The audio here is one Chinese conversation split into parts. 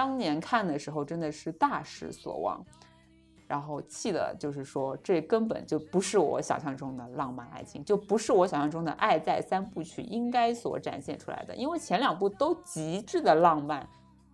当年看的时候真的是大失所望，然后气的就是说这根本就不是我想象中的浪漫爱情，就不是我想象中的《爱在三部曲》应该所展现出来的。因为前两部都极致的浪漫，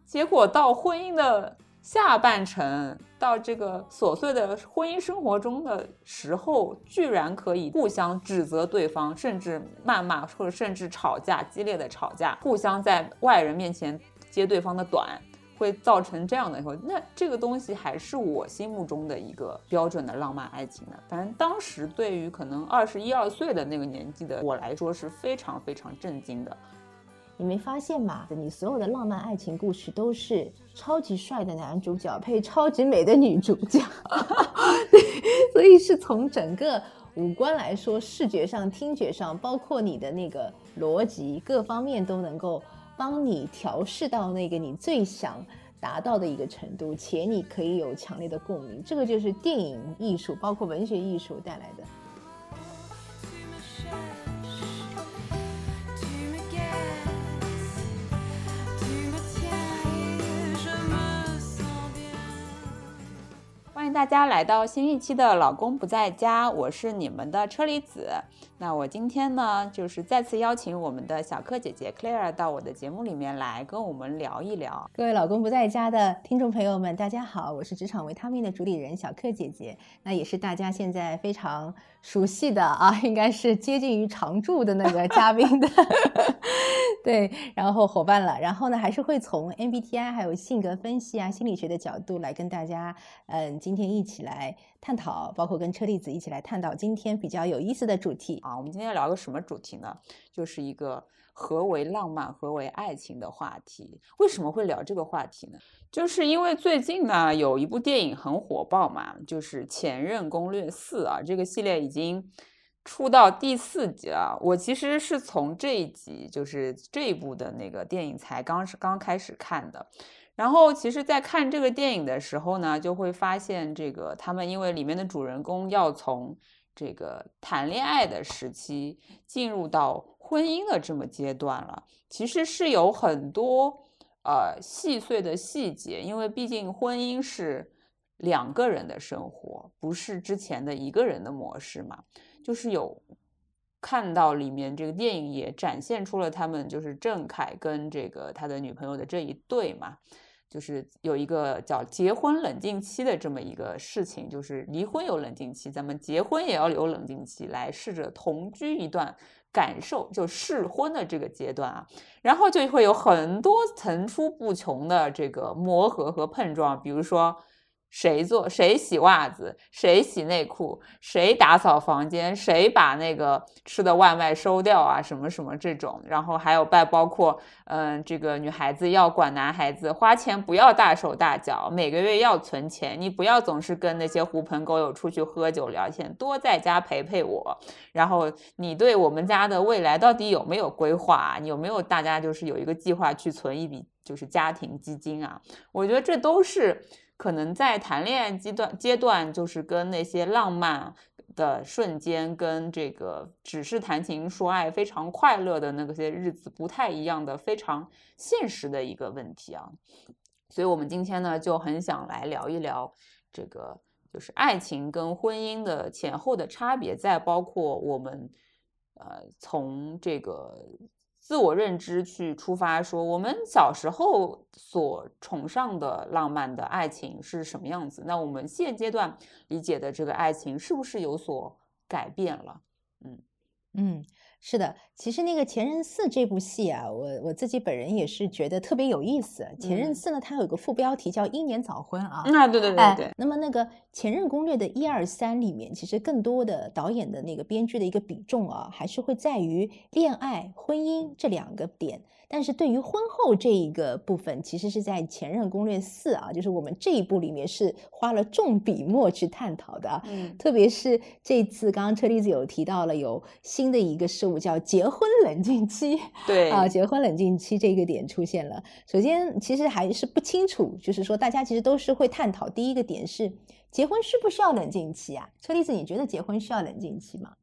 结果到婚姻的。下半程到这个琐碎的婚姻生活中的时候，居然可以互相指责对方，甚至谩骂，或者甚至吵架，激烈的吵架，互相在外人面前揭对方的短，会造成这样的以后，那这个东西还是我心目中的一个标准的浪漫爱情呢？反正当时对于可能二十一二岁的那个年纪的我来说是非常非常震惊的。你没发现吗？你所有的浪漫爱情故事都是超级帅的男主角配超级美的女主角，对所以是从整个五官来说，视觉上、听觉上，包括你的那个逻辑各方面都能够帮你调试到那个你最想达到的一个程度，且你可以有强烈的共鸣。这个就是电影艺术，包括文学艺术带来的。欢迎大家来到新一期的《老公不在家》，我是你们的车厘子。那我今天呢，就是再次邀请我们的小克姐姐 Claire 到我的节目里面来跟我们聊一聊。各位老公不在家的听众朋友们，大家好，我是职场维他命的主理人小克姐姐，那也是大家现在非常熟悉的啊，应该是接近于常驻的那个嘉宾的，对，然后伙伴了。然后呢，还是会从 MBTI 还有性格分析啊、心理学的角度来跟大家，嗯，今今天一起来探讨，包括跟车厘子一起来探讨今天比较有意思的主题。啊，我们今天要聊个什么主题呢？就是一个何为浪漫、何为爱情的话题。为什么会聊这个话题呢？就是因为最近呢有一部电影很火爆嘛，就是《前任攻略四》啊，这个系列已经出到第四集了。我其实是从这一集，就是这一部的那个电影才刚是刚开始看的。然后，其实，在看这个电影的时候呢，就会发现这个他们因为里面的主人公要从这个谈恋爱的时期进入到婚姻的这么阶段了，其实是有很多呃细碎的细节，因为毕竟婚姻是两个人的生活，不是之前的一个人的模式嘛。就是有看到里面这个电影也展现出了他们就是郑恺跟这个他的女朋友的这一对嘛。就是有一个叫结婚冷静期的这么一个事情，就是离婚有冷静期，咱们结婚也要有冷静期，来试着同居一段，感受就试婚的这个阶段啊，然后就会有很多层出不穷的这个磨合和碰撞，比如说。谁做谁洗袜子，谁洗内裤，谁打扫房间，谁把那个吃的外卖收掉啊，什么什么这种，然后还有包包括，嗯，这个女孩子要管男孩子花钱，不要大手大脚，每个月要存钱，你不要总是跟那些狐朋狗友出去喝酒聊天，多在家陪陪我。然后你对我们家的未来到底有没有规划？你有没有大家就是有一个计划去存一笔就是家庭基金啊？我觉得这都是。可能在谈恋爱阶段阶段，就是跟那些浪漫的瞬间，跟这个只是谈情说爱非常快乐的那些日子不太一样的非常现实的一个问题啊。所以，我们今天呢就很想来聊一聊这个，就是爱情跟婚姻的前后的差别，再包括我们呃从这个。自我认知去出发，说我们小时候所崇尚的浪漫的爱情是什么样子？那我们现阶段理解的这个爱情是不是有所改变了？嗯嗯。是的，其实那个《前任四》这部戏啊，我我自己本人也是觉得特别有意思。《前任四》呢，它有个副标题叫“英年早婚”啊。那，对对对对。那么那个《前任攻略》的一二三里面，其实更多的导演的那个编剧的一个比重啊，还是会在于恋爱、婚姻这两个点。但是对于婚后这一个部分，其实是在《前任攻略四》啊，就是我们这一部里面是花了重笔墨去探讨的。嗯，特别是这次刚刚车厘子有提到了有新的一个事物叫结婚冷静期。对啊，结婚冷静期这个点出现了。首先，其实还是不清楚，就是说大家其实都是会探讨第一个点是结婚需不需要冷静期啊？车厘子，你觉得结婚需要冷静期吗？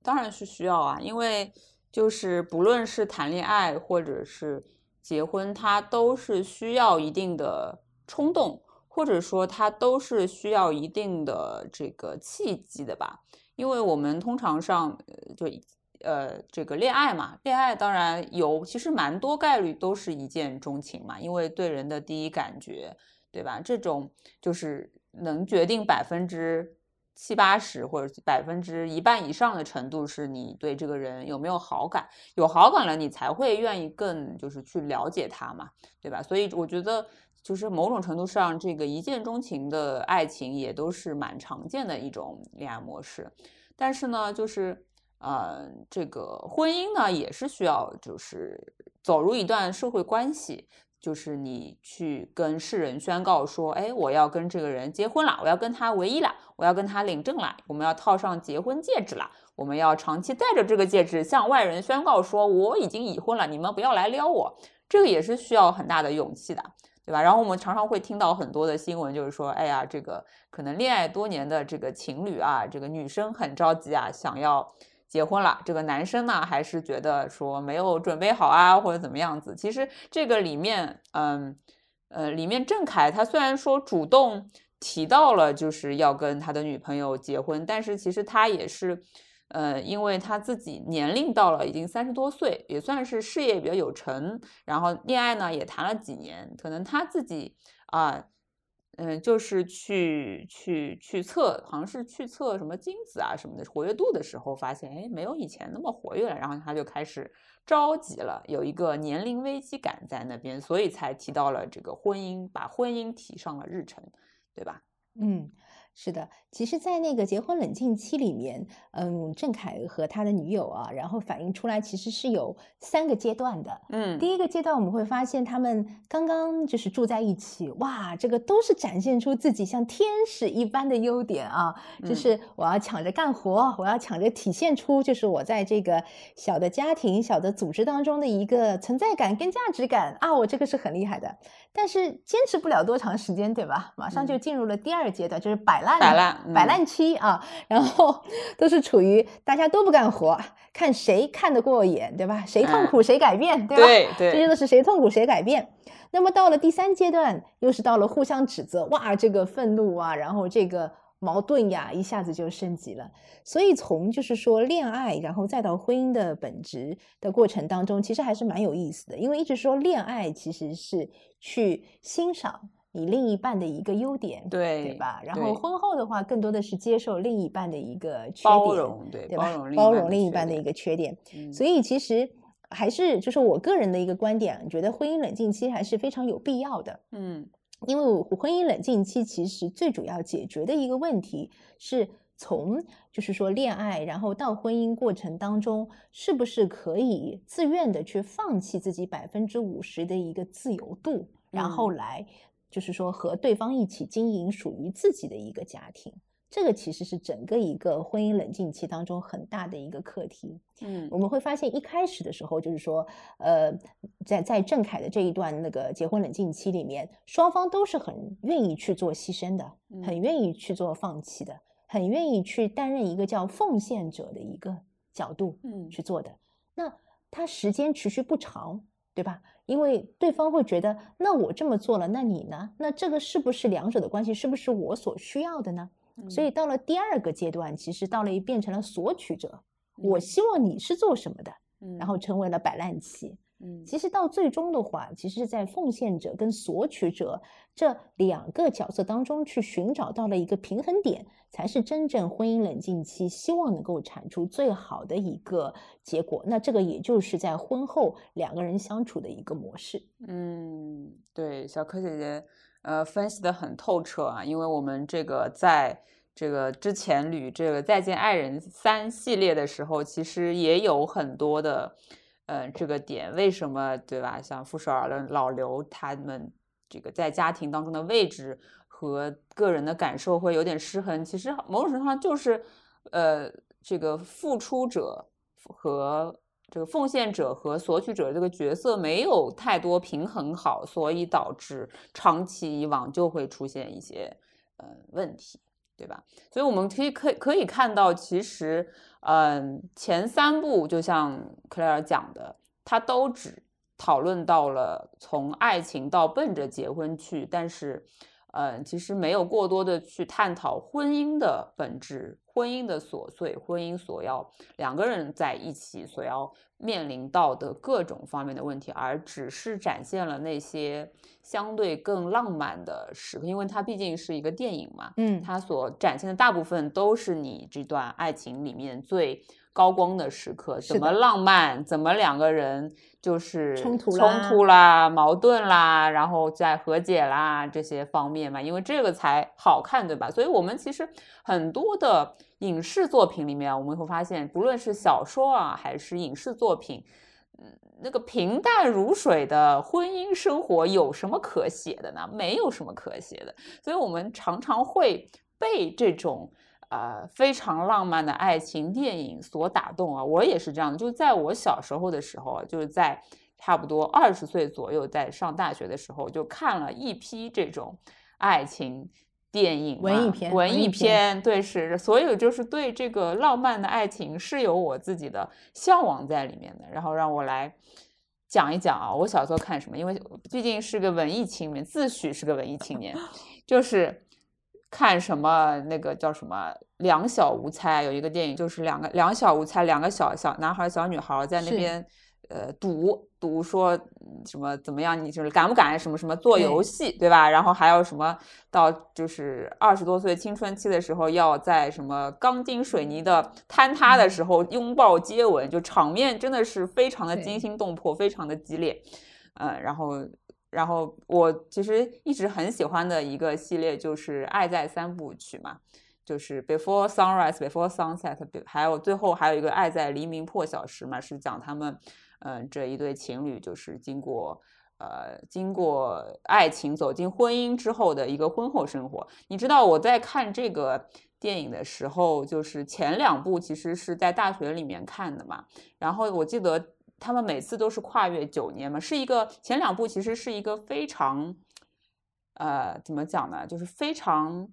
当然是需要啊，因为。就是不论是谈恋爱，或者是结婚，它都是需要一定的冲动，或者说它都是需要一定的这个契机的吧？因为我们通常上就呃这个恋爱嘛，恋爱当然有，其实蛮多概率都是一见钟情嘛，因为对人的第一感觉，对吧？这种就是能决定百分之。七八十或者百分之一半以上的程度，是你对这个人有没有好感？有好感了，你才会愿意更就是去了解他嘛，对吧？所以我觉得，就是某种程度上，这个一见钟情的爱情也都是蛮常见的一种恋爱模式。但是呢，就是呃，这个婚姻呢，也是需要就是走入一段社会关系。就是你去跟世人宣告说，哎，我要跟这个人结婚了，我要跟他唯一了，我要跟他领证了，我们要套上结婚戒指了，我们要长期戴着这个戒指向外人宣告说我已经已婚了，你们不要来撩我。这个也是需要很大的勇气的，对吧？然后我们常常会听到很多的新闻，就是说，哎呀，这个可能恋爱多年的这个情侣啊，这个女生很着急啊，想要。结婚了，这个男生呢，还是觉得说没有准备好啊，或者怎么样子？其实这个里面，嗯，呃，里面郑恺他虽然说主动提到了就是要跟他的女朋友结婚，但是其实他也是，呃，因为他自己年龄到了已经三十多岁，也算是事业比较有成，然后恋爱呢也谈了几年，可能他自己啊。嗯，就是去去去测，好像是去测什么精子啊什么的活跃度的时候，发现哎，没有以前那么活跃了，然后他就开始着急了，有一个年龄危机感在那边，所以才提到了这个婚姻，把婚姻提上了日程，对吧？嗯。是的，其实，在那个结婚冷静期里面，嗯，郑恺和他的女友啊，然后反映出来，其实是有三个阶段的。嗯，第一个阶段，我们会发现他们刚刚就是住在一起，哇，这个都是展现出自己像天使一般的优点啊，就是我要抢着干活，我要抢着体现出就是我在这个小的家庭、小的组织当中的一个存在感跟价值感啊，我这个是很厉害的。但是坚持不了多长时间，对吧？马上就进入了第二阶段，就是摆烂、摆烂、摆烂期啊。然后都是处于大家都不干活，看谁看得过眼，对吧？谁痛苦谁改变，对吧？对对，这些都是谁痛苦谁改变。那么到了第三阶段，又是到了互相指责，哇，这个愤怒啊，然后这个。矛盾呀，一下子就升级了。所以从就是说恋爱，然后再到婚姻的本质的过程当中，其实还是蛮有意思的。因为一直说恋爱其实是去欣赏你另一半的一个优点，对对吧？然后婚后的话，更多的是接受另一半的一个缺点，对对吧？包容另一半的一个缺点。所以其实还是就是我个人的一个观点，觉得婚姻冷静期还是非常有必要的。嗯。因为我婚姻冷静期其实最主要解决的一个问题是从就是说恋爱，然后到婚姻过程当中，是不是可以自愿的去放弃自己百分之五十的一个自由度，然后来就是说和对方一起经营属于自己的一个家庭。这个其实是整个一个婚姻冷静期当中很大的一个课题。嗯，我们会发现一开始的时候，就是说，呃，在在郑恺的这一段那个结婚冷静期里面，双方都是很愿意去做牺牲的，很愿意去做放弃的，很愿意去担任一个叫奉献者的一个角度，嗯，去做的。那他时间持续不长，对吧？因为对方会觉得，那我这么做了，那你呢？那这个是不是两者的关系？是不是我所需要的呢？所以到了第二个阶段，其实到了变成了索取者，我希望你是做什么的，然后成为了摆烂期。嗯，其实到最终的话，其实是在奉献者跟索取者这两个角色当中去寻找到了一个平衡点，才是真正婚姻冷静期希望能够产出最好的一个结果。那这个也就是在婚后两个人相处的一个模式。嗯，对，小柯姐姐。呃，分析的很透彻啊，因为我们这个在这个之前捋这个《再见爱人三》系列的时候，其实也有很多的，呃，这个点，为什么对吧？像傅首尔的老刘他们这个在家庭当中的位置和个人的感受会有点失衡，其实某种程度上就是，呃，这个付出者和。这个奉献者和索取者这个角色没有太多平衡好，所以导致长期以往就会出现一些呃问题，对吧？所以我们可以可可以看到，其实嗯前三部就像克莱尔讲的，他都只讨论到了从爱情到奔着结婚去，但是。嗯，其实没有过多的去探讨婚姻的本质、婚姻的琐碎、婚姻所要两个人在一起所要面临到的各种方面的问题，而只是展现了那些相对更浪漫的时刻，因为它毕竟是一个电影嘛，嗯，它所展现的大部分都是你这段爱情里面最高光的时刻，怎么浪漫，怎么两个人。就是冲突冲突啦、矛盾啦，然后再和解啦这些方面嘛，因为这个才好看，对吧？所以我们其实很多的影视作品里面，我们会发现，不论是小说啊，还是影视作品，嗯，那个平淡如水的婚姻生活有什么可写的呢？没有什么可写的，所以我们常常会被这种。呃，非常浪漫的爱情电影所打动啊！我也是这样的，就在我小时候的时候，就是在差不多二十岁左右，在上大学的时候，就看了一批这种爱情电影、文艺片、文艺片。对，是，所以就是对这个浪漫的爱情是有我自己的向往在里面的。然后让我来讲一讲啊，我小时候看什么？因为毕竟是个文艺青年，自诩是个文艺青年，就是。看什么那个叫什么两小无猜，有一个电影就是两个两小无猜，两个小小男孩小女孩在那边呃赌赌说什么怎么样，你就是敢不敢什么什么做游戏对吧？然后还有什么到就是二十多岁青春期的时候要在什么钢筋水泥的坍塌的时候拥抱接吻，就场面真的是非常的惊心动魄，非常的激烈，嗯，然后。然后我其实一直很喜欢的一个系列就是《爱在三部曲》嘛，就是 Before Sunrise、Before Sunset，还有最后还有一个《爱在黎明破晓时》嘛，是讲他们嗯这一对情侣就是经过呃经过爱情走进婚姻之后的一个婚后生活。你知道我在看这个电影的时候，就是前两部其实是在大学里面看的嘛，然后我记得。他们每次都是跨越九年嘛，是一个前两部其实是一个非常，呃，怎么讲呢？就是非常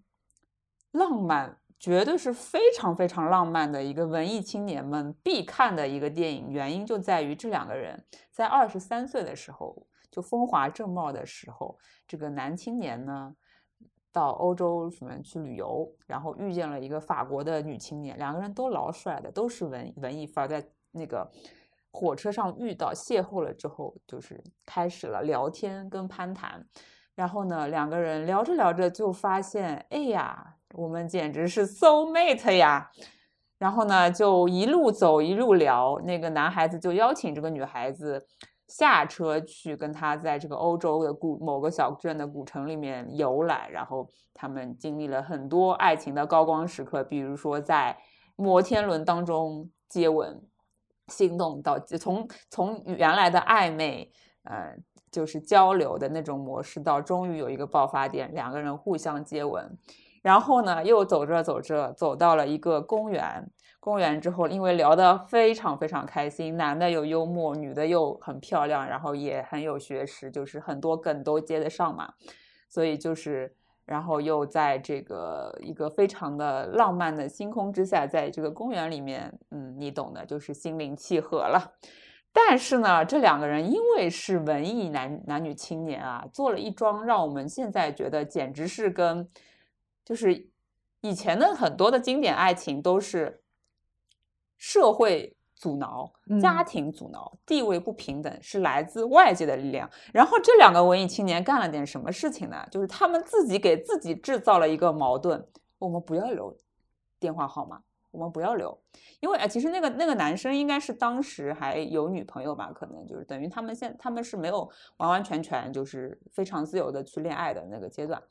浪漫，绝对是非常非常浪漫的一个文艺青年们必看的一个电影。原因就在于这两个人在二十三岁的时候就风华正茂的时候，这个男青年呢到欧洲什么去旅游，然后遇见了一个法国的女青年，两个人都老帅的，都是文文艺范儿，在那个。火车上遇到邂逅了之后，就是开始了聊天跟攀谈，然后呢，两个人聊着聊着就发现，哎呀，我们简直是 soul mate 呀！然后呢，就一路走一路聊，那个男孩子就邀请这个女孩子下车去跟他在这个欧洲的古某个小镇的古城里面游览，然后他们经历了很多爱情的高光时刻，比如说在摩天轮当中接吻。心动到从从原来的暧昧，呃，就是交流的那种模式，到终于有一个爆发点，两个人互相接吻，然后呢，又走着走着走到了一个公园，公园之后，因为聊得非常非常开心，男的又幽默，女的又很漂亮，然后也很有学识，就是很多梗都接得上嘛，所以就是。然后又在这个一个非常的浪漫的星空之下，在这个公园里面，嗯，你懂的，就是心灵契合了。但是呢，这两个人因为是文艺男男女青年啊，做了一桩让我们现在觉得简直是跟就是以前的很多的经典爱情都是社会。阻挠家庭，阻挠地位不平等，是来自外界的力量。然后这两个文艺青年干了点什么事情呢？就是他们自己给自己制造了一个矛盾。我们不要留电话号码，我们不要留，因为啊，其实那个那个男生应该是当时还有女朋友吧？可能就是等于他们现他们是没有完完全全就是非常自由的去恋爱的那个阶段。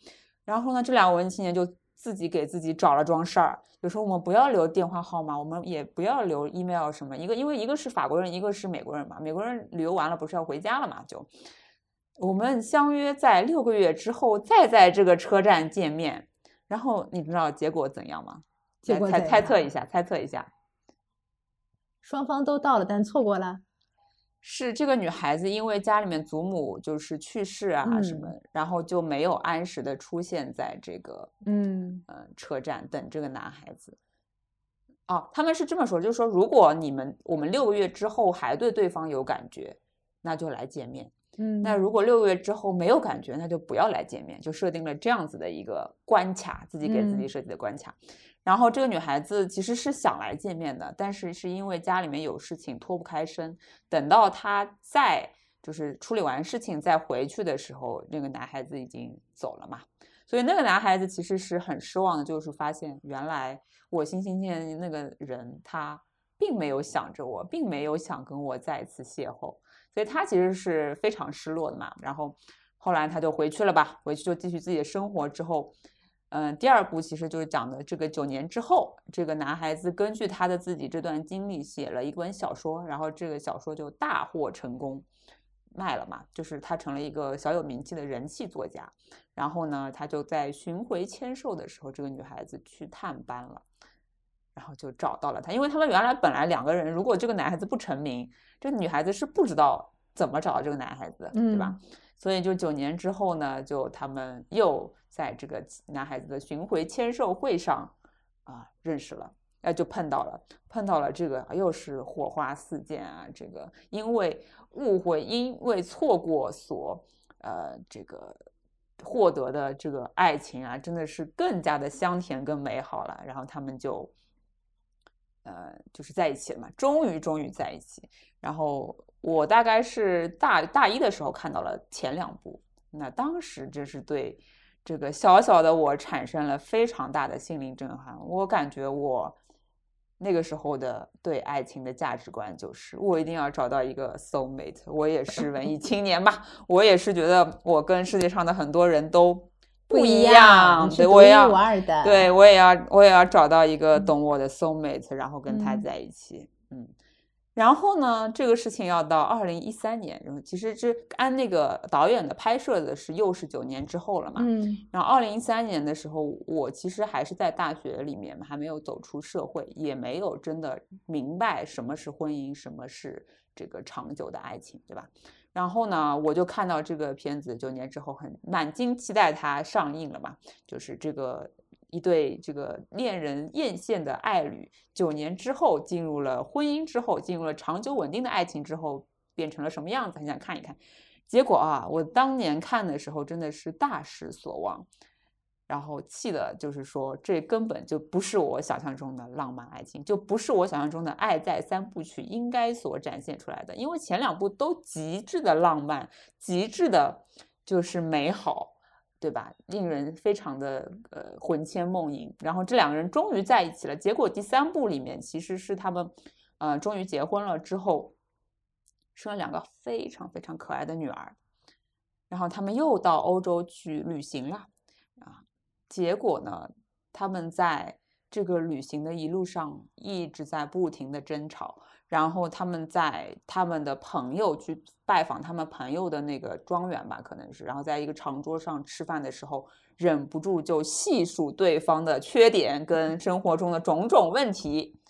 然后呢，这两个文艺青年就。自己给自己找了桩事儿，就说我们不要留电话号码，我们也不要留 email 什么。一个因为一个是法国人，一个是美国人嘛。美国人旅游完了不是要回家了嘛？就我们相约在六个月之后再在这个车站见面。然后你知道结果怎样吗？猜猜测一下，猜测一下。双方都到了，但错过了。是这个女孩子，因为家里面祖母就是去世啊什么，然后就没有按时的出现在这个嗯嗯车站等这个男孩子。哦，他们是这么说，就是说如果你们我们六个月之后还对对方有感觉，那就来见面。嗯，那如果六个月之后没有感觉，那就不要来见面，就设定了这样子的一个关卡，自己给自己嗯设计的关卡。然后这个女孩子其实是想来见面的，但是是因为家里面有事情脱不开身，等到她再就是处理完事情再回去的时候，那个男孩子已经走了嘛。所以那个男孩子其实是很失望的，就是发现原来我心心念念那个人他并没有想着我，并没有想跟我再次邂逅。所以他其实是非常失落的嘛。然后后来他就回去了吧，回去就继续自己的生活。之后，嗯，第二部其实就是讲的这个九年之后，这个男孩子根据他的自己这段经历写了一本小说，然后这个小说就大获成功，卖了嘛，就是他成了一个小有名气的人气作家。然后呢，他就在巡回签售的时候，这个女孩子去探班了。然后就找到了他，因为他们原来本来两个人，如果这个男孩子不成名，这个女孩子是不知道怎么找到这个男孩子的，对吧？所以就九年之后呢，就他们又在这个男孩子的巡回签售会上啊认识了，哎就碰到了，碰到了这个又是火花四溅啊，这个因为误会，因为错过所呃这个获得的这个爱情啊，真的是更加的香甜跟美好了，然后他们就。呃，就是在一起了嘛，终于终于在一起。然后我大概是大大一的时候看到了前两部，那当时真是对这个小小的我产生了非常大的心灵震撼。我感觉我那个时候的对爱情的价值观就是，我一定要找到一个 soul mate。我也是文艺青年吧，我也是觉得我跟世界上的很多人都。不一样，对我也要对我也要，我也要找到一个懂我的 soul mate，然后跟他嗯在一起。嗯，然后呢，这个事情要到二零一三年，然后其实这按那个导演的拍摄的是又是九年之后了嘛。嗯然后二零一三年的时候，我其实还是在大学里面，还没有走出社会，也没有真的明白什么是婚姻，什么是这个长久的爱情，对吧？然后呢，我就看到这个片子九年之后很满心期待它上映了嘛，就是这个一对这个恋人艳羡的爱侣，九年之后进入了婚姻之后，进入了长久稳定的爱情之后，变成了什么样子？很想看一看。结果啊，我当年看的时候真的是大失所望。然后气的就是说，这根本就不是我想象中的浪漫爱情，就不是我想象中的《爱在三部曲》应该所展现出来的。因为前两部都极致的浪漫，极致的就是美好，对吧？令人非常的呃魂牵梦萦。然后这两个人终于在一起了，结果第三部里面其实是他们呃终于结婚了之后，生了两个非常非常可爱的女儿，然后他们又到欧洲去旅行了啊。结果呢，他们在这个旅行的一路上一直在不停的争吵，然后他们在他们的朋友去拜访他们朋友的那个庄园吧，可能是，然后在一个长桌上吃饭的时候，忍不住就细数对方的缺点跟生活中的种种问题，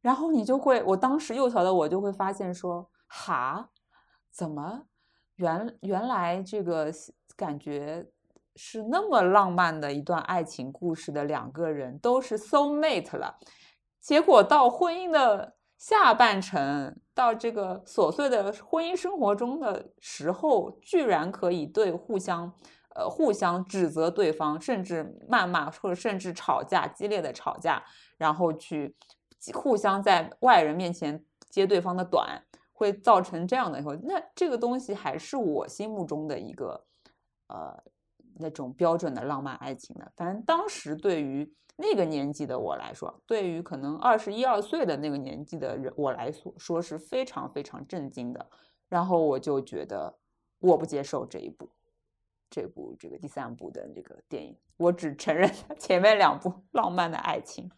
然后你就会，我当时幼小的我就会发现说，哈，怎么原原来这个感觉。是那么浪漫的一段爱情故事的两个人都是 soul mate 了，结果到婚姻的下半程，到这个琐碎的婚姻生活中的时候，居然可以对互相呃互相指责对方，甚至谩骂或者甚至吵架，激烈的吵架，然后去互相在外人面前揭对方的短，会造成这样的以后，那这个东西还是我心目中的一个呃。那种标准的浪漫爱情的，反正当时对于那个年纪的我来说，对于可能二十一二岁的那个年纪的人我来说，说是非常非常震惊的。然后我就觉得我不接受这一部，这部这个第三部的这个电影，我只承认前面两部 浪漫的爱情。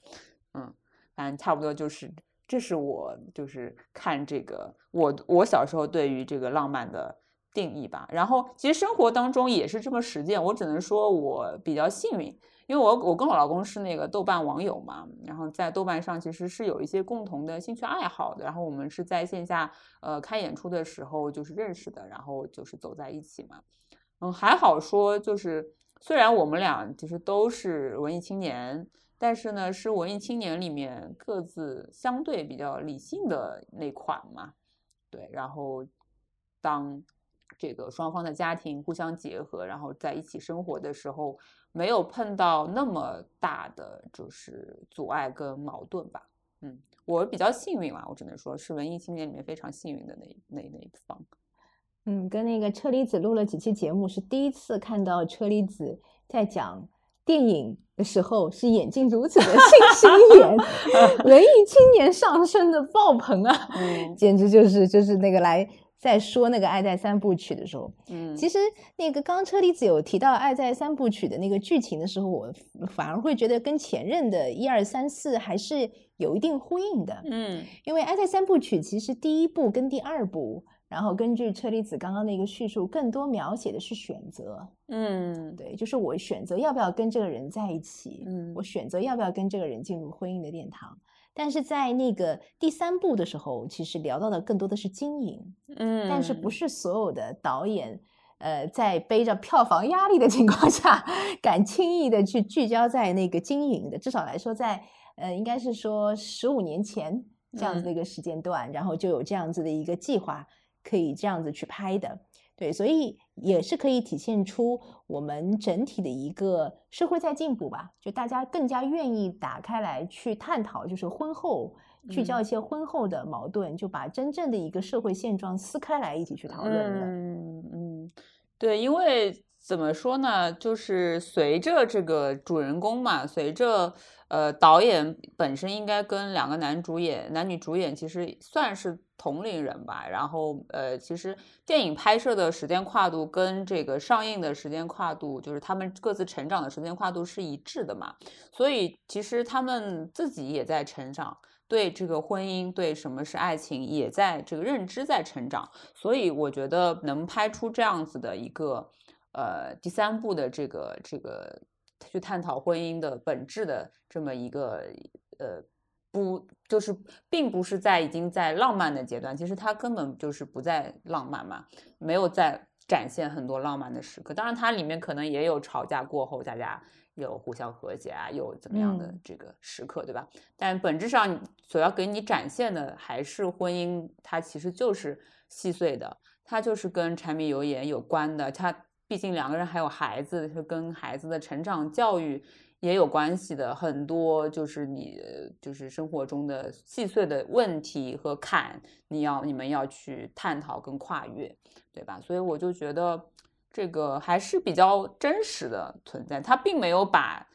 嗯，反正差不多就是，这是我就是看这个我我小时候对于这个浪漫的。定义吧，然后其实生活当中也是这么实践。我只能说我比较幸运，因为我我跟我老公是那个豆瓣网友嘛，然后在豆瓣上其实是有一些共同的兴趣爱好的，然后我们是在线下呃开演出的时候就是认识的，然后就是走在一起嘛。嗯，还好说，就是虽然我们俩其实都是文艺青年，但是呢是文艺青年里面各自相对比较理性的那款嘛，对，然后。当这个双方的家庭互相结合，然后在一起生活的时候，没有碰到那么大的就是阻碍跟矛盾吧。嗯，我比较幸运啊，我只能说是文艺青年里面非常幸运的那那那一方。嗯，跟那个车厘子录了几期节目，是第一次看到车厘子在讲电影的时候是眼睛如此的星星眼，文艺青年上升的爆棚啊，简直就是就是那个来在说那个《爱在三部曲》的时候，嗯，其实那个刚刚车厘子有提到《爱在三部曲》的那个剧情的时候，我反而会觉得跟前任的一二三四还是有一定呼应的，嗯，因为《爱在三部曲》其实第一部跟第二部。然后根据车厘子刚刚那个叙述，更多描写的是选择，嗯，对，就是我选择要不要跟这个人在一起，嗯，我选择要不要跟这个人进入婚姻的殿堂。但是在那个第三部的时候，其实聊到的更多的是经营，嗯，但是不是所有的导演，呃，在背着票房压力的情况下，敢轻易的去聚焦在那个经营的，至少来说，在呃，应该是说十五年前这样子的一个时间段，然后就有这样子的一个计划。可以这样子去拍的，对，所以也是可以体现出我们整体的一个社会在进步吧，就大家更加愿意打开来去探讨，就是婚后聚焦一些婚后的矛盾，就把真正的一个社会现状撕开来一起去讨论的。嗯嗯，对，因为怎么说呢，就是随着这个主人公嘛，随着。呃，导演本身应该跟两个男主演、男女主演其实算是同龄人吧。然后，呃，其实电影拍摄的时间跨度跟这个上映的时间跨度，就是他们各自成长的时间跨度是一致的嘛。所以，其实他们自己也在成长，对这个婚姻、对什么是爱情，也在这个认知在成长。所以，我觉得能拍出这样子的一个，呃，第三部的这个这个。去探讨婚姻的本质的这么一个呃，不就是并不是在已经在浪漫的阶段，其实他根本就是不在浪漫嘛，没有在展现很多浪漫的时刻。当然，它里面可能也有吵架过后大家有互相和解啊，有怎么样的这个时刻，对吧？但本质上所要给你展现的还是婚姻，它其实就是细碎的，它就是跟柴米油盐有关的，它。毕竟两个人还有孩子，是跟孩子的成长教育也有关系的。很多就是你就是生活中的细碎的问题和坎，你要你们要去探讨跟跨越，对吧？所以我就觉得这个还是比较真实的存在。他并没有把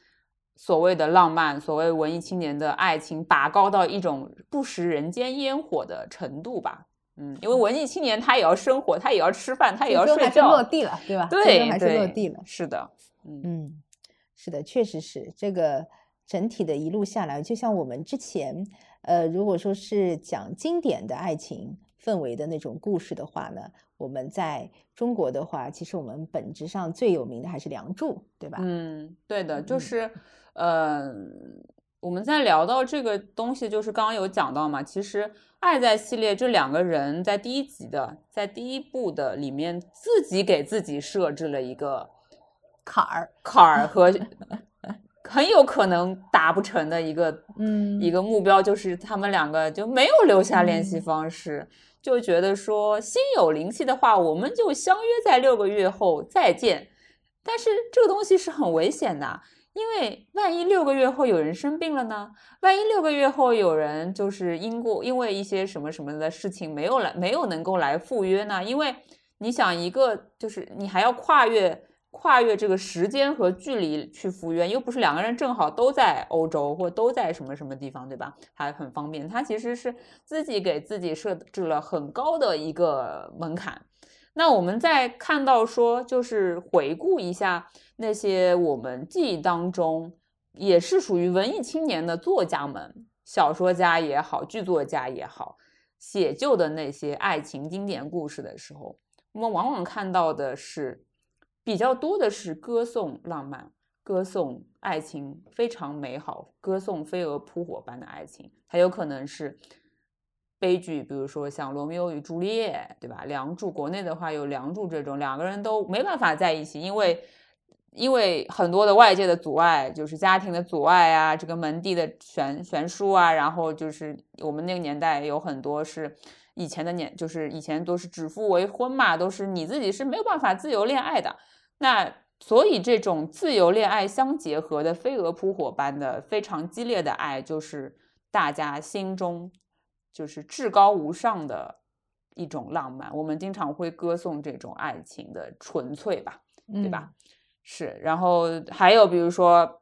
所谓的浪漫、所谓文艺青年的爱情拔高到一种不食人间烟火的程度吧。嗯，因为文艺青年他也要生活，他也要吃饭，他也要睡觉，落地了，对吧？对，还是落地了。是的，嗯，是的，确实是这个整体的一路下来，就像我们之前，呃，如果说是讲经典的爱情氛围的那种故事的话呢，我们在中国的话，其实我们本质上最有名的还是《梁祝》，对吧？嗯，对的，就是，呃，我们在聊到这个东西，就是刚刚有讲到嘛，其实。爱在系列这两个人在第一集的，在第一部的里面自己给自己设置了一个坎儿，坎儿和很有可能达不成的一个，嗯，一个目标，就是他们两个就没有留下联系方式，就觉得说心有灵犀的话，我们就相约在六个月后再见。但是这个东西是很危险的。因为万一六个月后有人生病了呢？万一六个月后有人就是因过因为一些什么什么的事情没有来，没有能够来赴约呢？因为你想一个就是你还要跨越跨越这个时间和距离去赴约，又不是两个人正好都在欧洲或都在什么什么地方，对吧？还很方便。他其实是自己给自己设置了很高的一个门槛。那我们再看到说，就是回顾一下那些我们记忆当中也是属于文艺青年的作家们，小说家也好，剧作家也好，写就的那些爱情经典故事的时候，我们往往看到的是比较多的是歌颂浪漫，歌颂爱情非常美好，歌颂飞蛾扑火般的爱情，还有可能是。悲剧，比如说像《罗密欧与朱丽叶》，对吧？《梁祝》国内的话有《梁祝》这种，两个人都没办法在一起，因为因为很多的外界的阻碍，就是家庭的阻碍啊，这个门第的悬悬殊啊，然后就是我们那个年代有很多是以前的年，就是以前都是指腹为婚嘛，都是你自己是没有办法自由恋爱的。那所以这种自由恋爱相结合的飞蛾扑火般的非常激烈的爱，就是大家心中就是至高无上的一种浪漫。我们经常会歌颂这种爱情的纯粹吧，对吧？是。然后还有比如说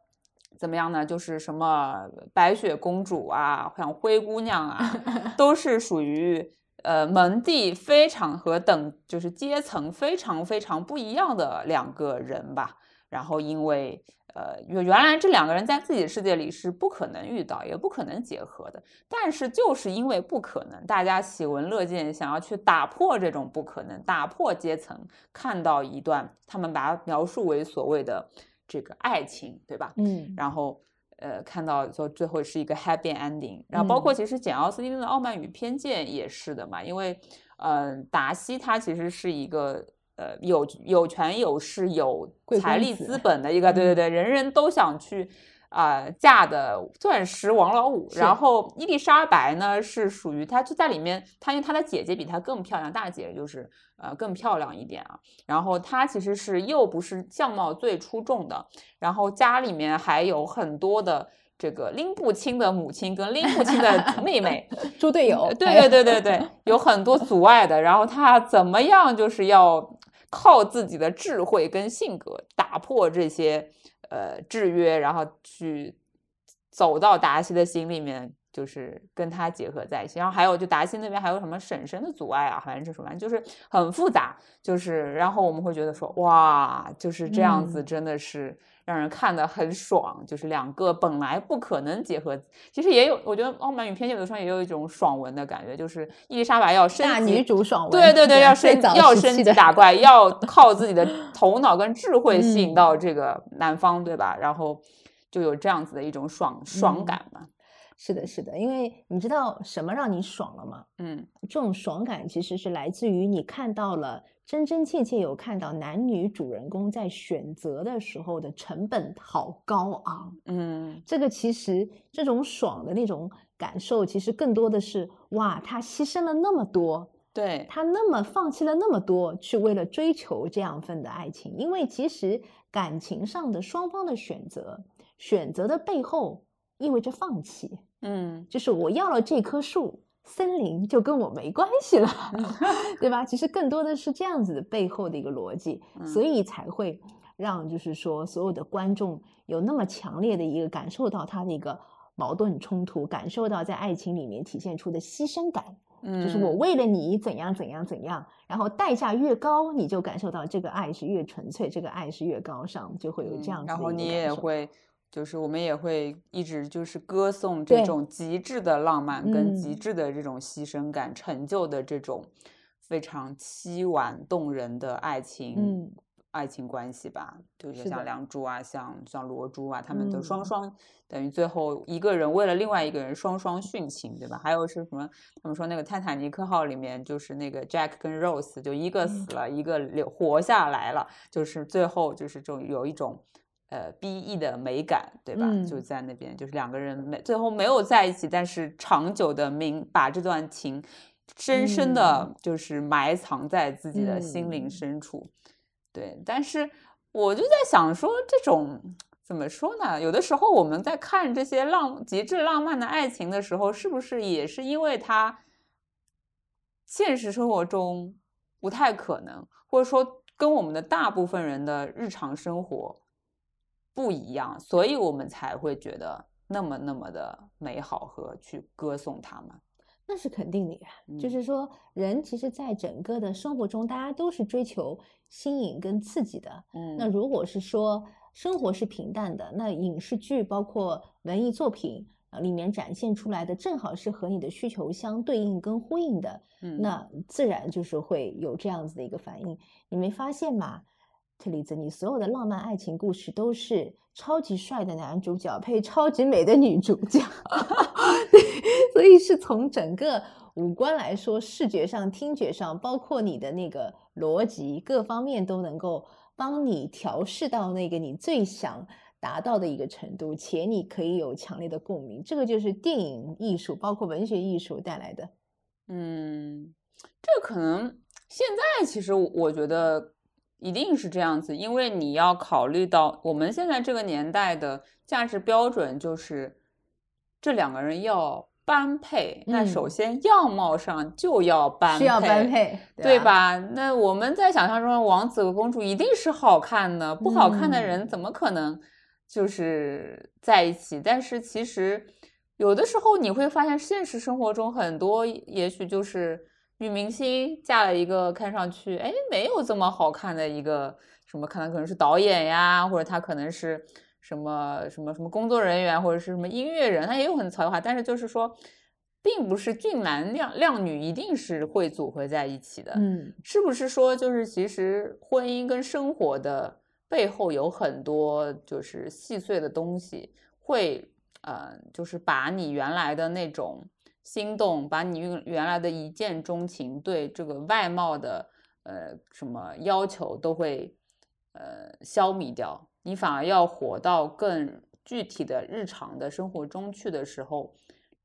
怎么样呢？就是什么白雪公主啊，像灰姑娘啊，都是属于。呃，门第非常和等就是阶层非常非常不一样的两个人吧。然后因为呃，原原来这两个人在自己的世界里是不可能遇到，也不可能结合的。但是就是因为不可能，大家喜闻乐见，想要去打破这种不可能，打破阶层，看到一段他们把它描述为所谓的这个爱情，对吧？嗯，然后。呃，看到说最后是一个 happy ending，然后包括其实简奥斯汀的《傲慢与偏见》也是的嘛，因为呃，达西他其实是一个呃有有权有势有财力资本的一个，对对对，人人都想去。啊，嫁的钻石王老五，然后伊丽莎白呢是属于她就在里面，她因为她的姐姐比她更漂亮，大姐就是呃更漂亮一点啊。然后她其实是又不是相貌最出众的，然后家里面还有很多的这个拎不清的母亲跟拎不清的 妹妹，猪队友。对对对对对，有很多阻碍的。然后她怎么样就是要靠自己的智慧跟性格打破这些。呃，制约，然后去走到达西的心里面，就是跟他结合在一起。然后还有，就达西那边还有什么婶婶的阻碍啊，反正是什么，就是很复杂。就是然后我们会觉得说，哇，就是这样子，真的是让人看得很爽。就是两个本来不可能结合，其实也有，我觉得《傲慢与偏见》有的时候也有一种爽文的感觉，就是伊丽莎白要升级，女主爽文，对对对，要升要升级打 怪，要靠自己的头脑跟智慧吸引到这个男方，对吧？然后就有这样子的一种爽爽感嘛。是的，是的，因为你知道什么让你爽了吗？嗯，这种爽感其实是来自于你看到了真真切切有看到男女主人公在选择的时候的成本好高昂。嗯，这个其实这种爽的那种感受，其实更多的是哇，他牺牲了那么多，对他那么放弃了那么多，去为了追求这样份的爱情。因为其实感情上的双方的选择，选择的背后意味着放弃。嗯，就是我要了这棵树，森林就跟我没关系了，对吧？其实更多的是这样子的背后的一个逻辑，所以才会让就是说所有的观众有那么强烈的一个感受到他的一个矛盾冲突，感受到在爱情里面体现出的牺牲感，就是我为了你怎样怎样怎样，然后代价越高，你就感受到这个爱是越纯粹，这个爱是越高尚，就会有这样子。然后你也会。就是我们也会一直就是歌颂这种极致的浪漫跟极致的这种牺牲感，成就的这种非常凄婉动人的爱情，爱情关系吧。就是像梁祝啊，像像罗珠啊，他们都双双等于最后一个人为了另外一个人双双殉情，对吧？还有是什么？他们说那个泰坦尼克号里面就是那个 Jack 跟 Rose 就一个死了，一个留活下来了，就是最后就是这种有一种。呃，B E 的美感，对吧？就在那边，就是两个人没最后没有在一起，但是长久的明把这段情深深的就是埋藏在自己的心灵深处。对，但是我就在想说，这种怎么说呢？有的时候我们在看这些浪极致浪漫的爱情的时候，是不是也是因为它现实生活中不太可能，或者说跟我们的大部分人的日常生活？不一样，所以我们才会觉得那么那么的美好和去歌颂他们。那是肯定的呀，就是说人其实，在整个的生活中，大家都是追求新颖跟刺激的。嗯，那如果是说生活是平淡的，那影视剧包括文艺作品啊里面展现出来的，正好是和你的需求相对应跟呼应的。嗯，那自然就是会有这样子的一个反应。你没发现吗？特里子，你所有的浪漫爱情故事都是超级帅的男主角配超级美的女主角，所以是从整个五官来说，视觉上、听觉上，包括你的那个逻辑各方面，都能够帮你调试到那个你最想达到的一个程度，且你可以有强烈的共鸣。这个就是电影艺术，包括文学艺术带来的。嗯，这可能现在其实我觉得一定是这样子，因为你要考虑到我们现在这个年代的价值标准，就是这两个人要般配。那首先样貌上就要般配，需要般配，对吧？那我们在想象中，王子和公主一定是好看的，不好看的人怎么可能就是在一起？但是其实。有的时候你会发现，现实生活中很多也许就是女明星嫁了一个看上去哎没有这么好看的一个什么，可能可能是导演呀，或者他可能是什么什么什么工作人员，或者是什么音乐人，他也有很才华，但是就是说，并不是俊男靓靓女一定是会组合在一起的。嗯，是不是说就是其实婚姻跟生活的背后有很多就是细碎的东西会。呃，就是把你原来的那种心动，把你原来的一见钟情，对这个外貌的呃什么要求都会呃消弭掉，你反而要活到更具体的日常的生活中去的时候，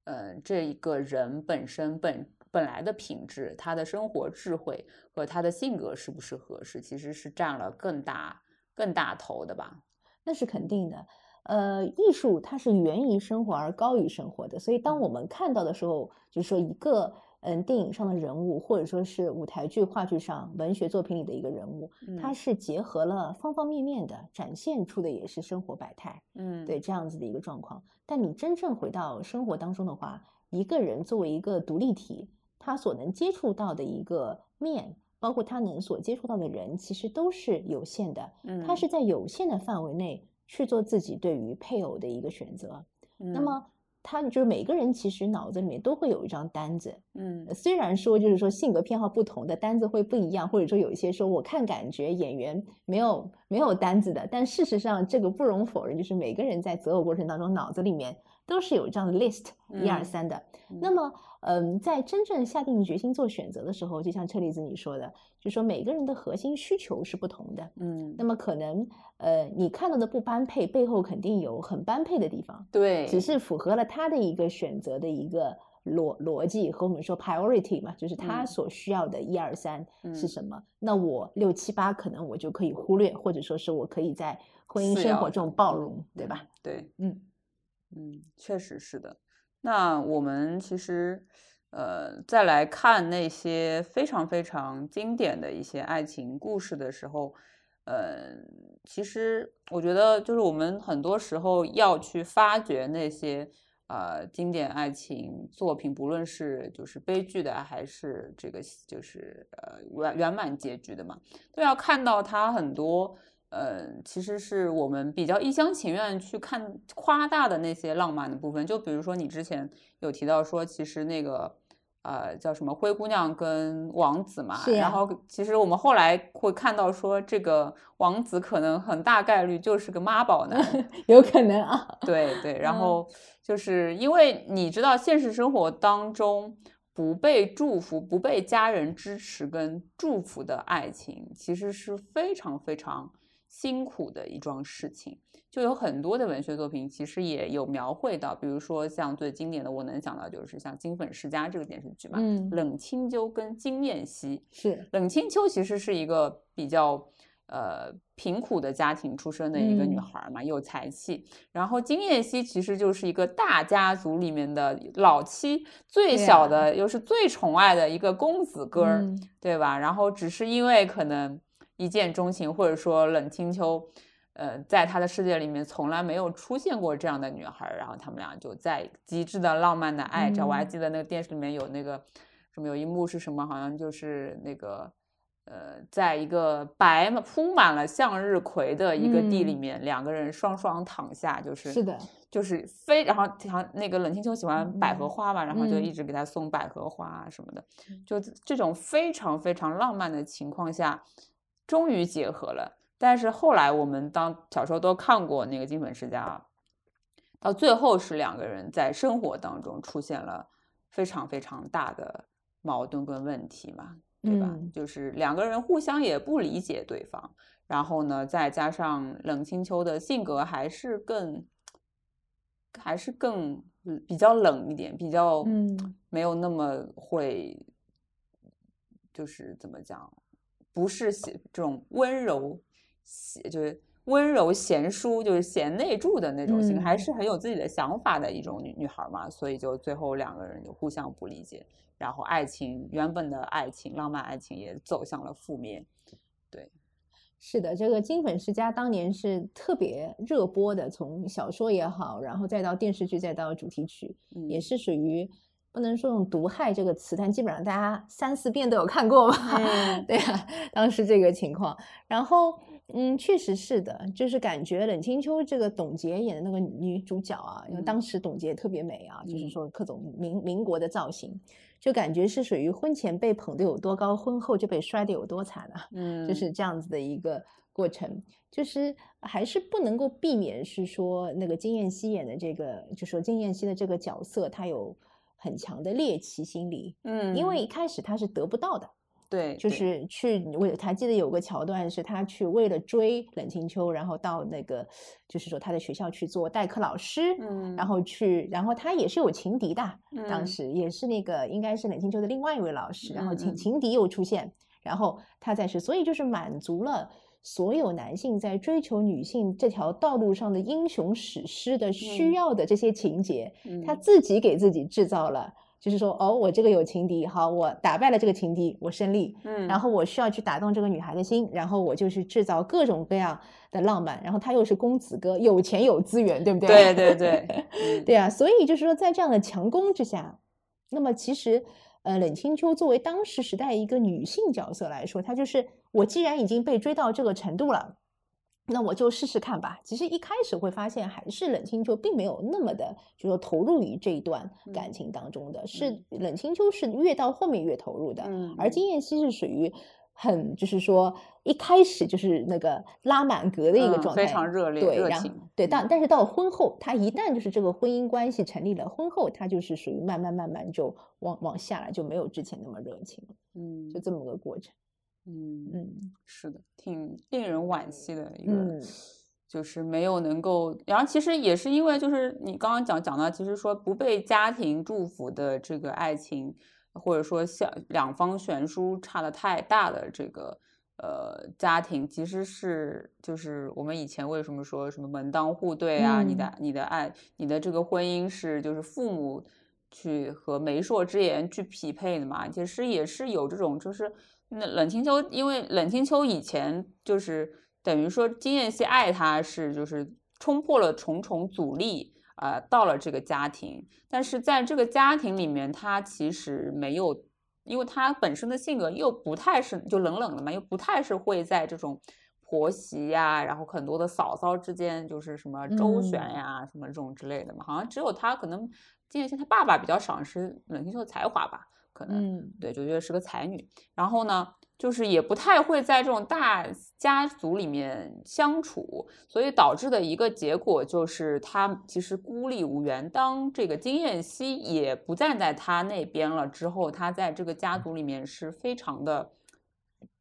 嗯，这一个人本身本本来的品质，他的生活智慧和他的性格是不是合适，其实是占了更大更大头的吧？那是肯定的。呃，艺术它是源于生活而高于生活的，所以当我们看到的时候，就是说一个嗯电影上的人物，或者说是舞台剧、话剧上、文学作品里的一个人物，它是结合了方方面面的，展现出的也是生活百态，嗯，对这样子的一个状况。但你真正回到生活当中的话，一个人作为一个独立体，他所能接触到的一个面，包括他能所接触到的人，其实都是有限的，嗯，他是在有限的范围内。去做自己对于配偶的一个选择，那么他就是每个人其实脑子里面都会有一张单子，嗯，虽然说就是说性格偏好不同的单子会不一样，或者说有一些说我看感觉演员没有没有单子的，但事实上这个不容否认，就是每个人在择偶过程当中脑子里面都是有这样的 list 一二三的，那么。嗯，在真正下定决心做选择的时候，就像车厘子你说的，就说每个人的核心需求是不同的。嗯，那么可能呃，你看到的不般配，背后肯定有很般配的地方。对，只是符合了他的一个选择的一个逻逻辑和我们说 priority 嘛，就是他所需要的一二三是什么。那我六七八可能我就可以忽略，或者说是我可以在婚姻生活中包容，对吧？对，嗯嗯，确实是的。那我们其实，呃，再来看那些非常非常经典的一些爱情故事的时候，呃，其实我觉得就是我们很多时候要去发掘那些呃经典爱情作品，不论是就是悲剧的，还是这个就是呃圆圆满结局的嘛，都要看到它很多。呃，其实是我们比较一厢情愿去看夸大的那些浪漫的部分，就比如说你之前有提到说，其实那个呃叫什么灰姑娘跟王子嘛，然后其实我们后来会看到说，这个王子可能很大概率就是个妈宝男，有可能啊，对对，然后就是因为你知道现实生活当中不被祝福、不被家人支持跟祝福的爱情，其实是非常非常。辛苦的一桩事情，就有很多的文学作品，其实也有描绘到，比如说像最经典的，我能想到就是像《金粉世家》这个电视剧嘛，嗯，冷清秋跟金燕西是冷清秋，其实是一个比较呃贫苦的家庭出身的一个女孩嘛，有才气，然后金燕西其实就是一个大家族里面的老七，最小的又是最宠爱的一个公子哥儿，对吧？然后只是因为可能。一见钟情，或者说冷清秋，呃，在他的世界里面从来没有出现过这样的女孩，然后他们俩就在极致的浪漫的爱着。我还记得那个电视里面有那个什么有一幕是什么，好像就是那个呃，在一个白铺满了向日葵的一个地里面，两个人双双躺下，就是是的，就是非然后像那个冷清秋喜欢百合花嘛，然后就一直给他送百合花啊什么的，就这种非常非常浪漫的情况下。终于结合了，但是后来我们当小时候都看过那个《金粉世家》，到最后是两个人在生活当中出现了非常非常大的矛盾跟问题嘛，对吧？就是两个人互相也不理解对方，然后呢，再加上冷清秋的性格还是更还是更嗯比较冷一点，比较嗯。没有那么会，就是怎么讲，不是写这种温柔，写就是温柔贤淑，就是贤内助的那种性格，还嗯是很有自己的想法的一种女女孩儿嘛，所以就最后两个人就互相不理解，然后爱情原本的爱情，浪漫爱情也走向了覆灭。对是的，这个《金粉世家》当年是特别热播的，从小说也好，然后再到电视剧，再到主题曲，也嗯是属于不能说用“毒害”这个词，但基本上大家三四遍都有看过吧。嗯 对啊，当时这个情况，然后嗯，确实是的，就是感觉冷清秋这个董洁演的那个女主角啊，因为嗯当时董洁特别美啊，就是嗯说各种民民国的造型，就感觉是属于婚前被捧得有多高，婚后就被摔得有多惨啊。嗯，就是这样子的一个过程，就是还是不能够避免是说那个金燕西演的这个，就说金燕西的这个角色，她有很强的猎奇心理，嗯，因为一开始他是得不到的，对，就是去我还记得有个桥段是他去为了追冷清秋，然后到那个就是说他的学校去做代课老师，嗯，然后去，然后他也是有情敌的，当嗯。时也是那个应该是冷清秋的另外一位老师，然后情情敌又出现，然后他再是，所以就是满足了所有男性在追求女性这条道路上的英雄史诗的需嗯要的这些情节，他嗯自己给自己制造了。就是说，哦，我这个有情敌，好，我打败了这个情敌，我胜利。嗯，然后我需要去打动这个女孩的心，然后我就去制造各种各样的浪漫。然后他又是公子哥，有钱有资源，对不对？对对对，嗯对啊，所以就是说，在这样的强攻之下，那么其实，呃，冷清秋作为当时时代一个女性角色来说，她就是我既然已经被追到这个程度了，那我就试试看吧。其实一开始会发现，还是冷清秋并没有那么的，就说投入于这一段感嗯情当中的，是冷清秋是越到后面越投入的，嗯，而金燕西是属于。很就是说，一开始就是那个拉满格的一个嗯状态，非常热烈对，然后热情对，但嗯但是到婚后，他一旦就是这个婚姻关系成立了，婚后他就是属于慢慢慢慢就往往下来，就没有之前那么热情了，嗯就这么个过程。嗯嗯是的，挺令人惋惜的一个，嗯就是没有能够，然后其实也是因为就是你刚刚讲讲到，其实说不被家庭祝福的这个爱情，或者说像两方悬殊差的太大的这个呃家庭，其实是就是我们以前为什么说什么门当户对啊，你的你的爱，你的这个婚姻是就是父母去和媒妁之言去匹配的嘛，其实也是有这种就是那冷清秋，因为冷清秋以前就是等于说金燕西爱他是就是冲破了重重阻力。呃，到了这个家庭，但是在这个家庭里面，他其实没有，因为他本身的性格又不太是就冷冷的嘛，又不太是会在这种婆媳呀、然后很多的嫂嫂之间就是什么周旋嗯。呀、什么这种之类的嘛，好像只有他可能金燕西他爸爸比较赏识冷清秀的才华吧，可能、嗯。对，就觉得是个才女。然后呢，就是也不太会在这种大家族里面相处，所以导致的一个结果就是他其实孤立无援。当这个金燕西也不站在他那边了之后，他在这个家族里面是非常的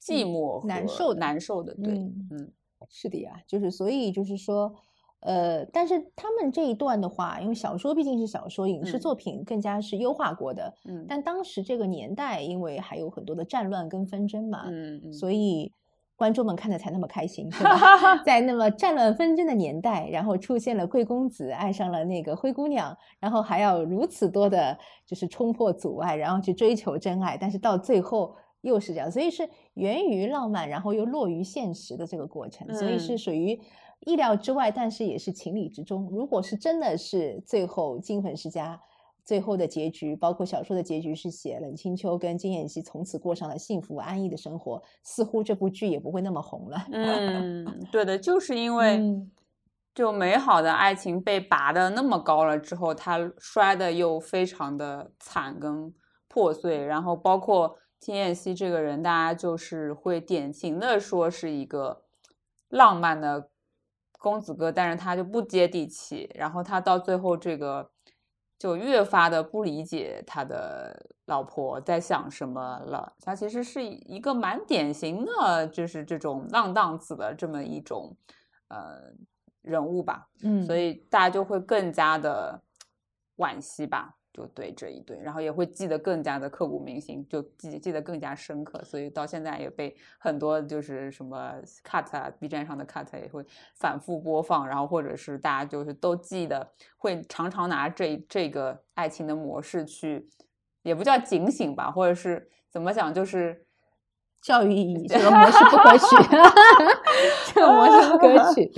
寂嗯寞难受难受的。对，嗯嗯是的呀，就是所以就是说，呃，但是他们这一段的话，因为小说毕竟是小说，影视嗯。作品更加是优化过的，嗯。但当时这个年代，因为还有很多的战乱跟纷争嘛，嗯嗯，所以观众们看的才那么开心，是吧？在那么战乱纷争的年代，然后出现了贵公子爱上了那个灰姑娘，然后还要如此多的，就是冲破阻碍，然后去追求真爱，但是到最后又是这样，所以是源于浪漫，然后又落于现实的这个过程，所以是嗯。属于意料之外，但是也是情理之中。如果是真的是最后金粉世家。最后的结局，包括小说的结局是写冷清秋跟金燕西从此过上了幸福安逸的生活，似乎这部剧也不会那么红了。嗯，对的，就是因为嗯就美好的爱情被拔的那么高了之后，它摔的又非常的惨跟破碎，然后包括金燕西这个人，大家就是会典型的说是一个浪漫的公子哥，但是他就不接地气，然后他到最后这个就越发的不理解他的老婆在想什么了。他其实是一个蛮典型的，就是这种浪荡子的这么一种呃人物吧。嗯，所以大家就会更加的惋惜吧。就对这一对，然后也会记得更加的刻骨铭心，就记记得更加深刻，所以到现在也被很多就是什么 cut 啊，B 站上的 cut 也会反复播放，然后或者是大家就是都记得，会常常拿这这个爱情的模式去，也不叫警醒吧，或者是怎么讲，就是教育意义，这个模式不可取，这个模式不可 取，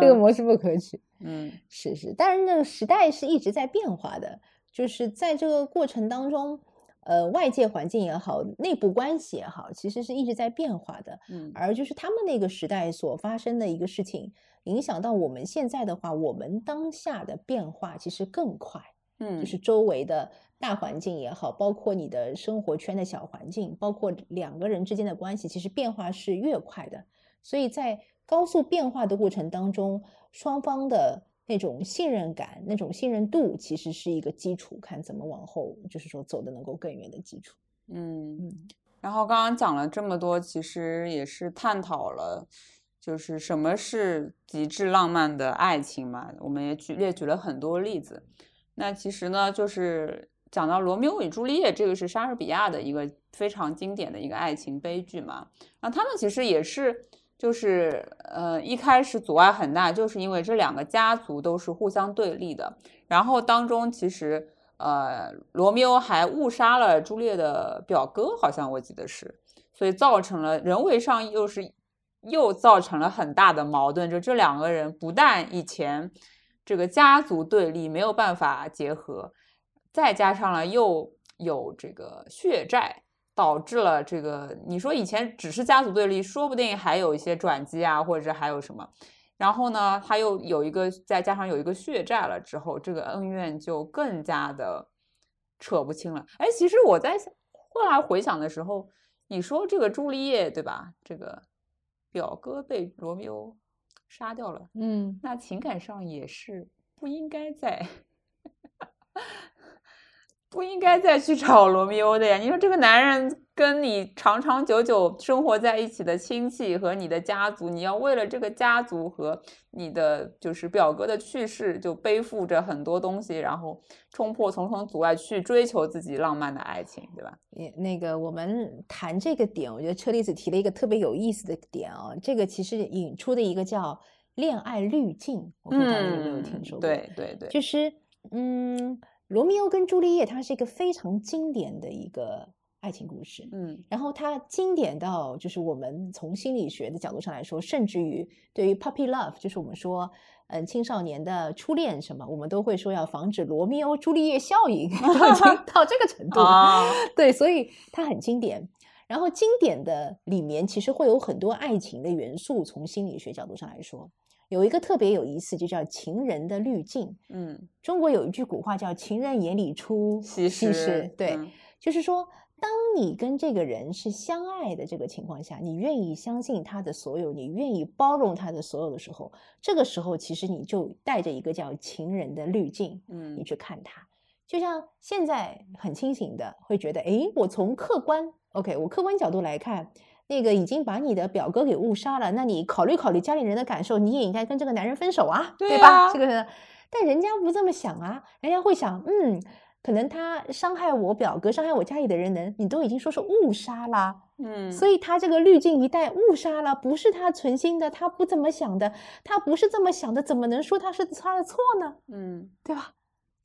这个模式不可取，嗯，是是，但是那个时代是一直在变化的。就是在这个过程当中，呃，外界环境也好，内部关系也好，其实是一直在变化的。嗯，而就是他们那个时代所发生的一个事情，影响到我们现在的话，我们当下的变化其实更快。嗯，就是周围的大环境也好，包括你的生活圈的小环境，包括两个人之间的关系，其实变化是越快的。所以在高速变化的过程当中，双方的。那种信任感，那种信任度，其实是一个基础，看怎么往后，就是说走的能够更远的基础。嗯，然后刚刚讲了这么多，其实也是探讨了，就是什么是极致浪漫的爱情嘛。我们也举列举了很多例子。那其实呢，就是讲到《罗密欧与朱丽叶》，这个是莎士比亚的一个非常经典的一个爱情悲剧嘛。然后他们其实也是。就是呃，一开始阻碍很大，就是因为这两个家族都是互相对立的。然后当中其实呃，罗密欧还误杀了朱丽叶的表哥，好像我记得是，所以造成了人为上又是又造成了很大的矛盾。就这两个人不但以前这个家族对立没有办法结合，再加上了又有这个血债。导致了这个，你说以前只是家族对立，说不定还有一些转机啊，或者是还有什么。然后呢，他又有一个，再加上有一个血债了之后，这个恩怨就更加的扯不清了。哎，其实我在后来回想的时候，你说这个朱丽叶对吧？这个表哥被罗密欧杀掉了，嗯，那情感上也是不应该在。不应该再去找罗密欧的呀！你说这个男人跟你长长久久生活在一起的亲戚和你的家族，你要为了这个家族和你的就是表哥的去世，就背负着很多东西，然后冲破重重阻碍去追求自己浪漫的爱情，对吧？也那个我们谈这个点，我觉得车厘子提了一个特别有意思的点啊，这个其实引出的一个叫恋爱滤镜，我不知道你有没有听说过？对对对，就是嗯。罗密欧跟朱丽叶，它是一个非常经典的一个爱情故事，嗯，然后它经典到就是我们从心理学的角度上来说，甚至于对于 puppy love，就是我们说，嗯，青少年的初恋什么，我们都会说要防止罗密欧朱丽叶效应，已经到这个程度了，对，所以它很经典。然后经典的里面其实会有很多爱情的元素，从心理学角度上来说。有一个特别有意思，就叫情人的滤镜。嗯，中国有一句古话叫“情人眼里出西施”，对，就是说，当你跟这个人是相爱的这个情况下，你愿意相信他的所有，你愿意包容他的所有的时候，这个时候其实你就带着一个叫情人的滤镜，嗯，你去看他，就像现在很清醒的会觉得，哎，我从客观，OK，我客观角度来看。那个已经把你的表哥给误杀了，那你考虑考虑家里人的感受，你也应该跟这个男人分手啊，对吧？这个，但人家不这么想啊，人家会想，嗯，可能他伤害我表哥，伤害我家里的人，能你都已经说是误杀啦，嗯，所以他这个滤镜一旦误杀了，不是他存心的，他不怎么想的，他不是这么想的，怎么能说他是他的错呢？嗯，对吧？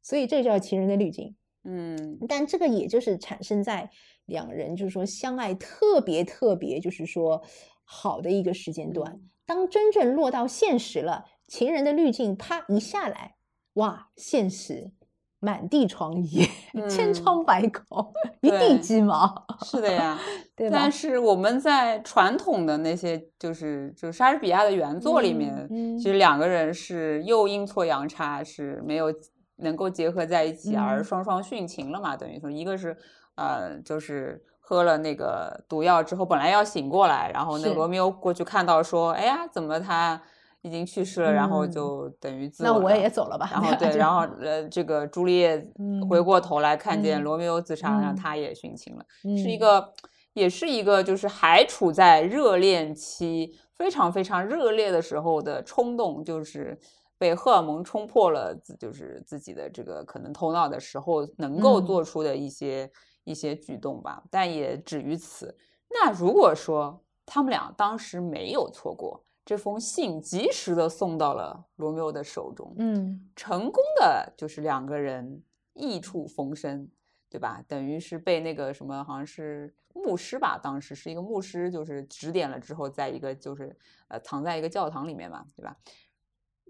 所以这叫情人的滤镜，嗯，但这个也就是产生在。两人就是说相爱特别特别，就是说好的一个时间段。当真正落到现实了，情人的滤镜啪一下来，哇，现实满地疮痍，千疮百孔，一地鸡毛。是的呀，对吧？但是我们在传统的那些，就是就莎士比亚的原作里面，其实两个人是又阴错阳差，是没有能够结合在一起，而双双殉情了嘛？等于说，一个是。呃，就是喝了那个毒药之后，本来要醒过来，然后那罗密欧过去看到说，哎呀，怎么他已经去世了？然后就等于自那我也走了吧。然后对，然后呃，这个朱丽叶回过头来看见罗密欧自杀，然后他也殉情了，是一个，也是一个，就是还处在热恋期，非常非常热烈的时候的冲动，就是被荷尔蒙冲破了，就是自己的这个可能头脑的时候能够做出的一些一些举动吧，但也止于此。那如果说他们俩当时没有错过这封信，及时的送到了罗密欧的手中，嗯，成功的就是两个人异处逢生，对吧？等于是被那个什么，好像是牧师吧，当时是一个牧师，就是指点了之后，在一个就是呃藏在一个教堂里面嘛，对吧？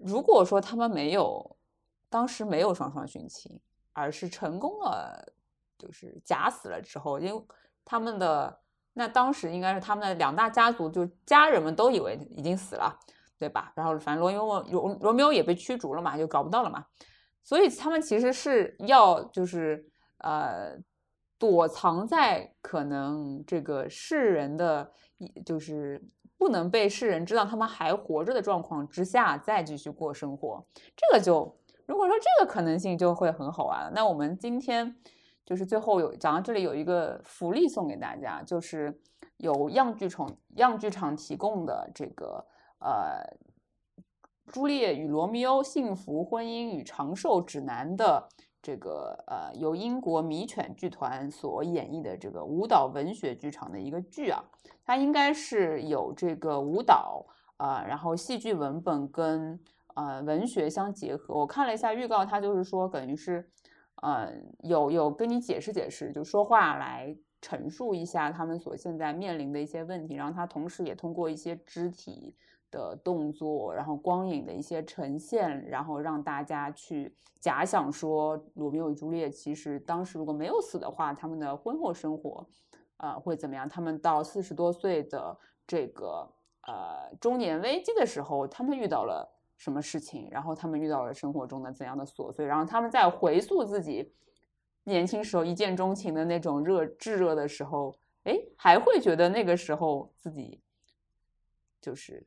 如果说他们没有当时没有双双殉情，而是成功了，就是假死了之后，因为他们的。那当时应该是他们的两大家族，就家人们都以为已经死了，对吧？然后反正罗密欧罗罗密欧也被驱逐了嘛，就搞不到了嘛。所以他们其实是要就是呃躲藏在可能这个世人的，就是不能被世人知道他们还活着的状况之下，再继续过生活。这个就如果说这个可能性就会很好玩了。那我们今天。就是最后有讲到这里有一个福利送给大家，就是有样剧场样剧场提供的这个呃《朱丽叶与罗密欧：幸福婚姻与长寿指南》的这个呃由英国迷犬剧团所演绎的这个舞蹈文学剧场的一个剧啊，它应该是有这个舞蹈啊，然后戏剧文本跟呃文学相结合。我看了一下预告，它就是说等于是。嗯，有有跟你解释解释，就说话来陈述一下他们所现在面临的一些问题，然后他同时也通过一些肢体的动作，然后光影的一些呈现，然后让大家去假想说罗密欧与朱丽叶其实当时如果没有死的话，他们的婚后生活，呃，会怎么样？他们到四十多岁的这个呃中年危机的时候，他们遇到了。什么事情？然后他们遇到了生活中的怎样的琐碎？然后他们在回溯自己年轻时候一见钟情的那种热炙热的时候，哎，还会觉得那个时候自己就是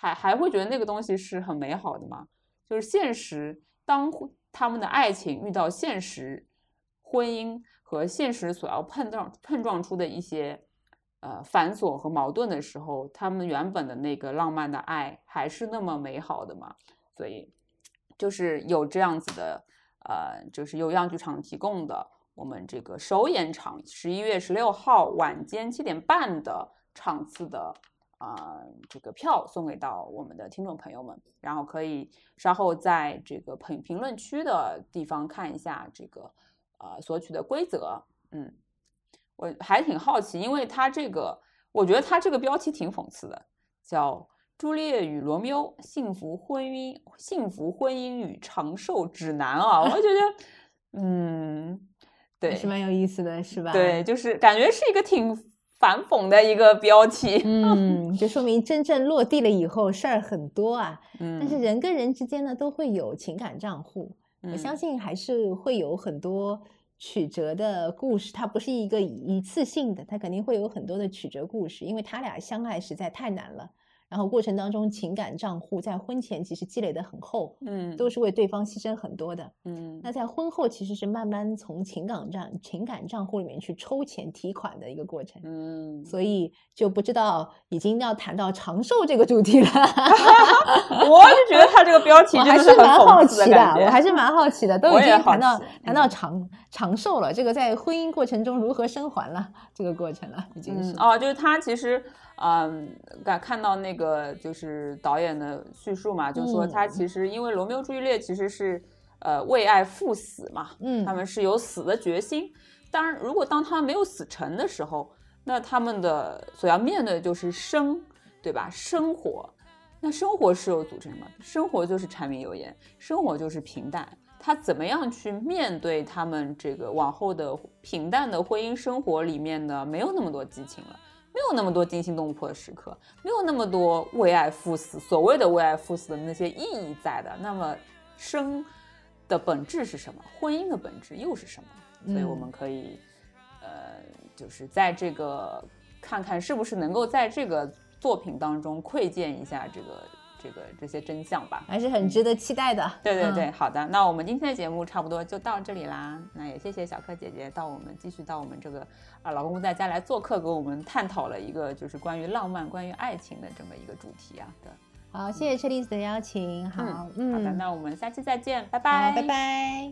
还还会觉得那个东西是很美好的吗？就是现实，当他们的爱情遇到现实婚姻和现实所要碰撞碰撞出的一些。呃，繁琐和矛盾的时候，他们原本的那个浪漫的爱还是那么美好的嘛？所以，就是有这样子的，呃，就是由样剧场提供的我们这个首演场，十一月十六号晚间七点半的场次的啊，这个票送给到我们的听众朋友们，然后可以稍后在这个评评论区的地方看一下这个呃索取的规则，嗯。我还挺好奇，因为它这个，我觉得它这个标题挺讽刺的，叫《朱丽叶与罗密欧：幸福婚姻、幸福婚姻与长寿指南》啊，我觉得，嗯，对，是蛮有意思的，是吧？对，就是感觉是一个挺反讽的一个标题，嗯，就说明真正落地了以后事儿很多啊，嗯，但是人跟人之间呢都会有情感账户，我相信还是会有很多。曲折的故事，它不是一个一次性的，它肯定会有很多的曲折故事，因为他俩相爱实在太难了。然后过程当中，情感账户在婚前其实积累的很厚，嗯，都是为对方牺牲很多的，嗯。那在婚后其实是慢慢从情感账情感账户里面去抽钱提款的一个过程，嗯。所以就不知道已经要谈到长寿这个主题了，我就觉得他这个标题还是蛮好奇的，我还是蛮好奇的，都已经谈到谈到长长寿了，这个在婚姻过程中如何生还了这个过程了，已经是哦，就是他其实。嗯，看看到那个就是导演的叙述嘛，就说他其实因为罗密欧朱丽叶其实是呃为爱赴死嘛，嗯，他们是有死的决心。当然，如果当他们没有死成的时候，那他们的所要面对的就是生，对吧？生活，那生活是有组成的，生活就是柴米油盐，生活就是平淡。他怎么样去面对他们这个往后的平淡的婚姻生活里面呢？没有那么多激情了。没有那么多惊心动魄的时刻，没有那么多为爱赴死，所谓的为爱赴死的那些意义在的。那么生的本质是什么？婚姻的本质又是什么？所以我们可以，呃，就是在这个看看是不是能够在这个作品当中窥见一下这个。这个这些真相吧，还是很值得期待的。对对对，好的，那我们今天的节目差不多就到这里啦。那也谢谢小柯姐姐到我们继续到我们这个啊老公公在家来做客，跟我们探讨了一个就是关于浪漫、关于爱情的这么一个主题啊。对，好，谢谢车厘子的邀请。好，嗯，好的，那我们下期再见，拜拜，拜拜。